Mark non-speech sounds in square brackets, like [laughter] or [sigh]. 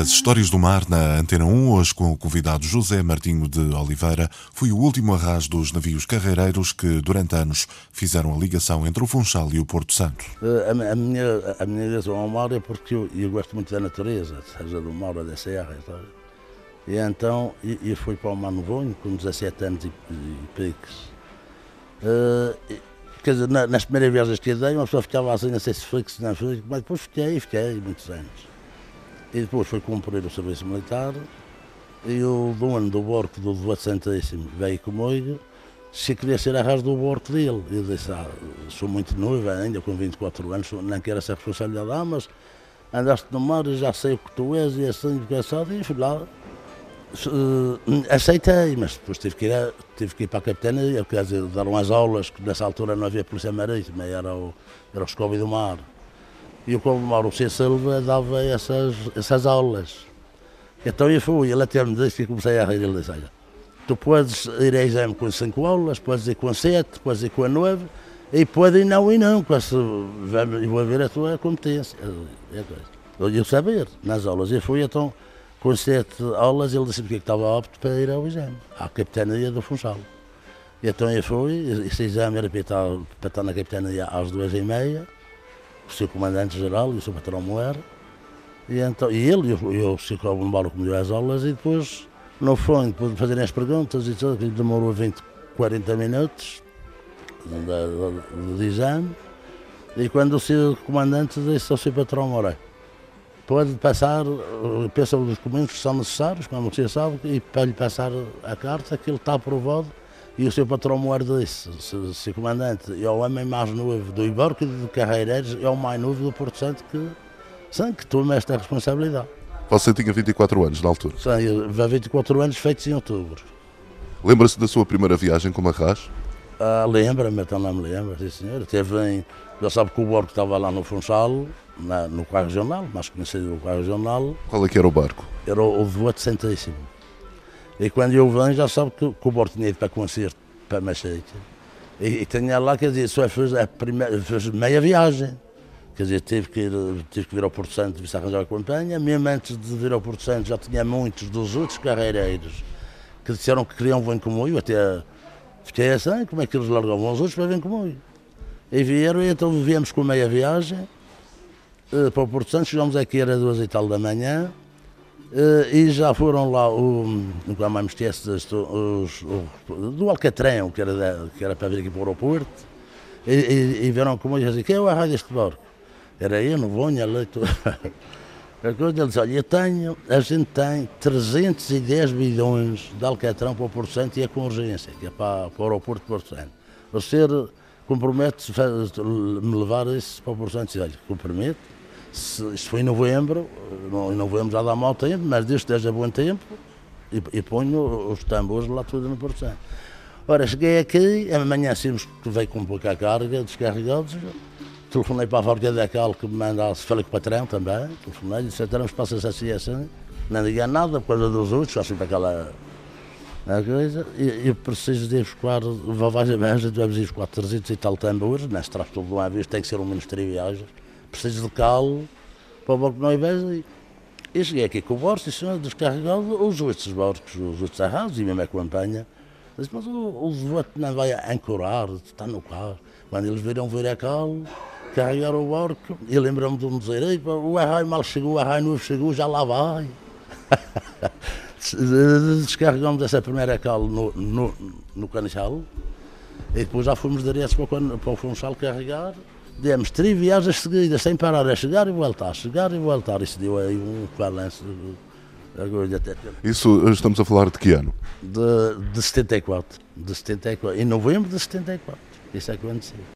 As Histórias do Mar na Antena 1, hoje com o convidado José Martinho de Oliveira, foi o último arraso dos navios carreireiros que, durante anos, fizeram a ligação entre o Funchal e o Porto Santo. A, a minha, a minha ligação ao mar é porque eu, eu gosto muito da natureza, seja do mar ou da serra. Sabe? E então eu, fui para o Mar Novonho com 17 anos e, e piques. Uh, quer dizer, nas primeiras viagens que eu dei, uma pessoa ficava assim, não sei se foi, se não foi, mas depois fiquei, fiquei muitos anos. E depois foi cumprir o serviço militar e o dono do barco do Duarte Santíssimo veio comigo se queria ser arraso do barco dele. Eu disse, ah, sou muito noiva ainda, com 24 anos, não quero essa responsabilidade, ah, mas andaste no mar e já sei o que tu és e assim, engraçado, e fui lá. Uh, aceitei, mas depois tive que, ir a, tive que ir para a capitania, quer dizer, dar umas aulas, que nessa altura não havia polícia marítima, era o, era o Escobi do Mar. E o como Mauro C. Silva dava essas, essas aulas. Então eu fui, ele até me disse que comecei a rir, ele disse, olha, tu podes ir a exame com cinco aulas, podes ir com sete, podes ir com nove, e pode ir não e não, com essa, vou ver a tua competência. É eu ia saber, nas aulas. Eu fui então com sete aulas, ele disse que estava apto para ir ao exame, à capitania do Funchal. Então eu fui, esse exame era para estar, para estar na capitania às duas e meia, o seu comandante-geral e o seu patrão Moer. E, então, e ele e o, seu Cabo que me deu as aulas e depois, no fundo, depois de fazerem as perguntas e tudo, que demorou 20, 40 minutos de exame. E quando o seu comandante disse ao seu patrão Moura, pode passar, pensa os documentos que são necessários, como você sabe, e para lhe passar a carta que ele está aprovado e o seu patrão Moar disse, o seu comandante, é o homem mais novo do Ibarco de Carreireiros, é o mais novo do Porto Santo que, sim, que toma esta responsabilidade. Você tinha 24 anos na altura? Sim, 24 anos feitos em outubro. Lembra-se da sua primeira viagem como arras? Ah, Lembra-me, então não me lembro, sim senhor. Teve em, já sabe que o barco estava lá no Funchal, na, no quarto regional, mais conhecido o quarto regional. Qual é que era o barco? Era o, o Voto Santíssimo. E quando eu venho, já sabe que, que o ido para concerto, para Machete. E, e tinha lá, quer dizer, só fez, a primeira, fez meia viagem. Quer dizer, tive que, ir, tive que vir ao Porto Santo e arranjar a campanha. Mesmo antes de vir ao Porto Santo, já tinha muitos dos outros carreireiros que disseram que queriam vir comigo. Até fiquei assim, como é que eles largavam os outros para vir comigo? E vieram, e então viemos com meia viagem eh, para o Porto Santo. Chegamos aqui, era duas e tal da manhã. Uh, e já foram lá, o, nunca mais me os, do Alcatrão, que era, que era para vir aqui para o aeroporto, e, e, e viram como eu disse, quem é o arraio deste barco? Era eu, não vou, leito. A coisa, ele disse, olha, eu tenho, a gente tem 310 bilhões de Alcatrão para o Porto Santo e com urgência, que é para, para o aeroporto de Porto Santo. Você compromete-se me levar isso para o Porto Santo? Olha, comprometo se, isto foi em novembro, em novembro já dá mau tempo, mas desde que esteja bom tempo, e, e ponho os tambores lá tudo no Santo. Ora, cheguei aqui, amanhã assim que veio com pouca carga, descarregados, telefonei para a fábrica da Cal que me mandasse, falei com o patrão também, telefonei, disse, então passa assim assim, não diga nada por causa dos outros, assim para aquela a coisa, e eu preciso de ir buscar, vais a viagem, devemos ir buscar 300 e tal tambores, neste traz tudo de uma vez, tem que ser um de Viagens, preciso de calo para o barco não bem. E cheguei aqui com o barco, e descarregado os outros barcos, os outros arrasos, e mesmo a campanha. Disse, mas o, o não vai ancorar, está no carro. Quando eles viram vir a calo, carregaram o barco, e lembram-me de me dizer, o arraio mal chegou, o arraio novo chegou, já lá vai. [laughs] Descarregamos essa primeira calo no, no, no e depois já fomos diretos para o, para o Funchal carregar, demos três viagens seguidas, sem parar, a chegar e voltar, chegar e voltar. Isso deu aí um balanço. Isso estamos a falar de que ano? De, de 74. De 74. Em novembro de 74. Isso é que aconteceu.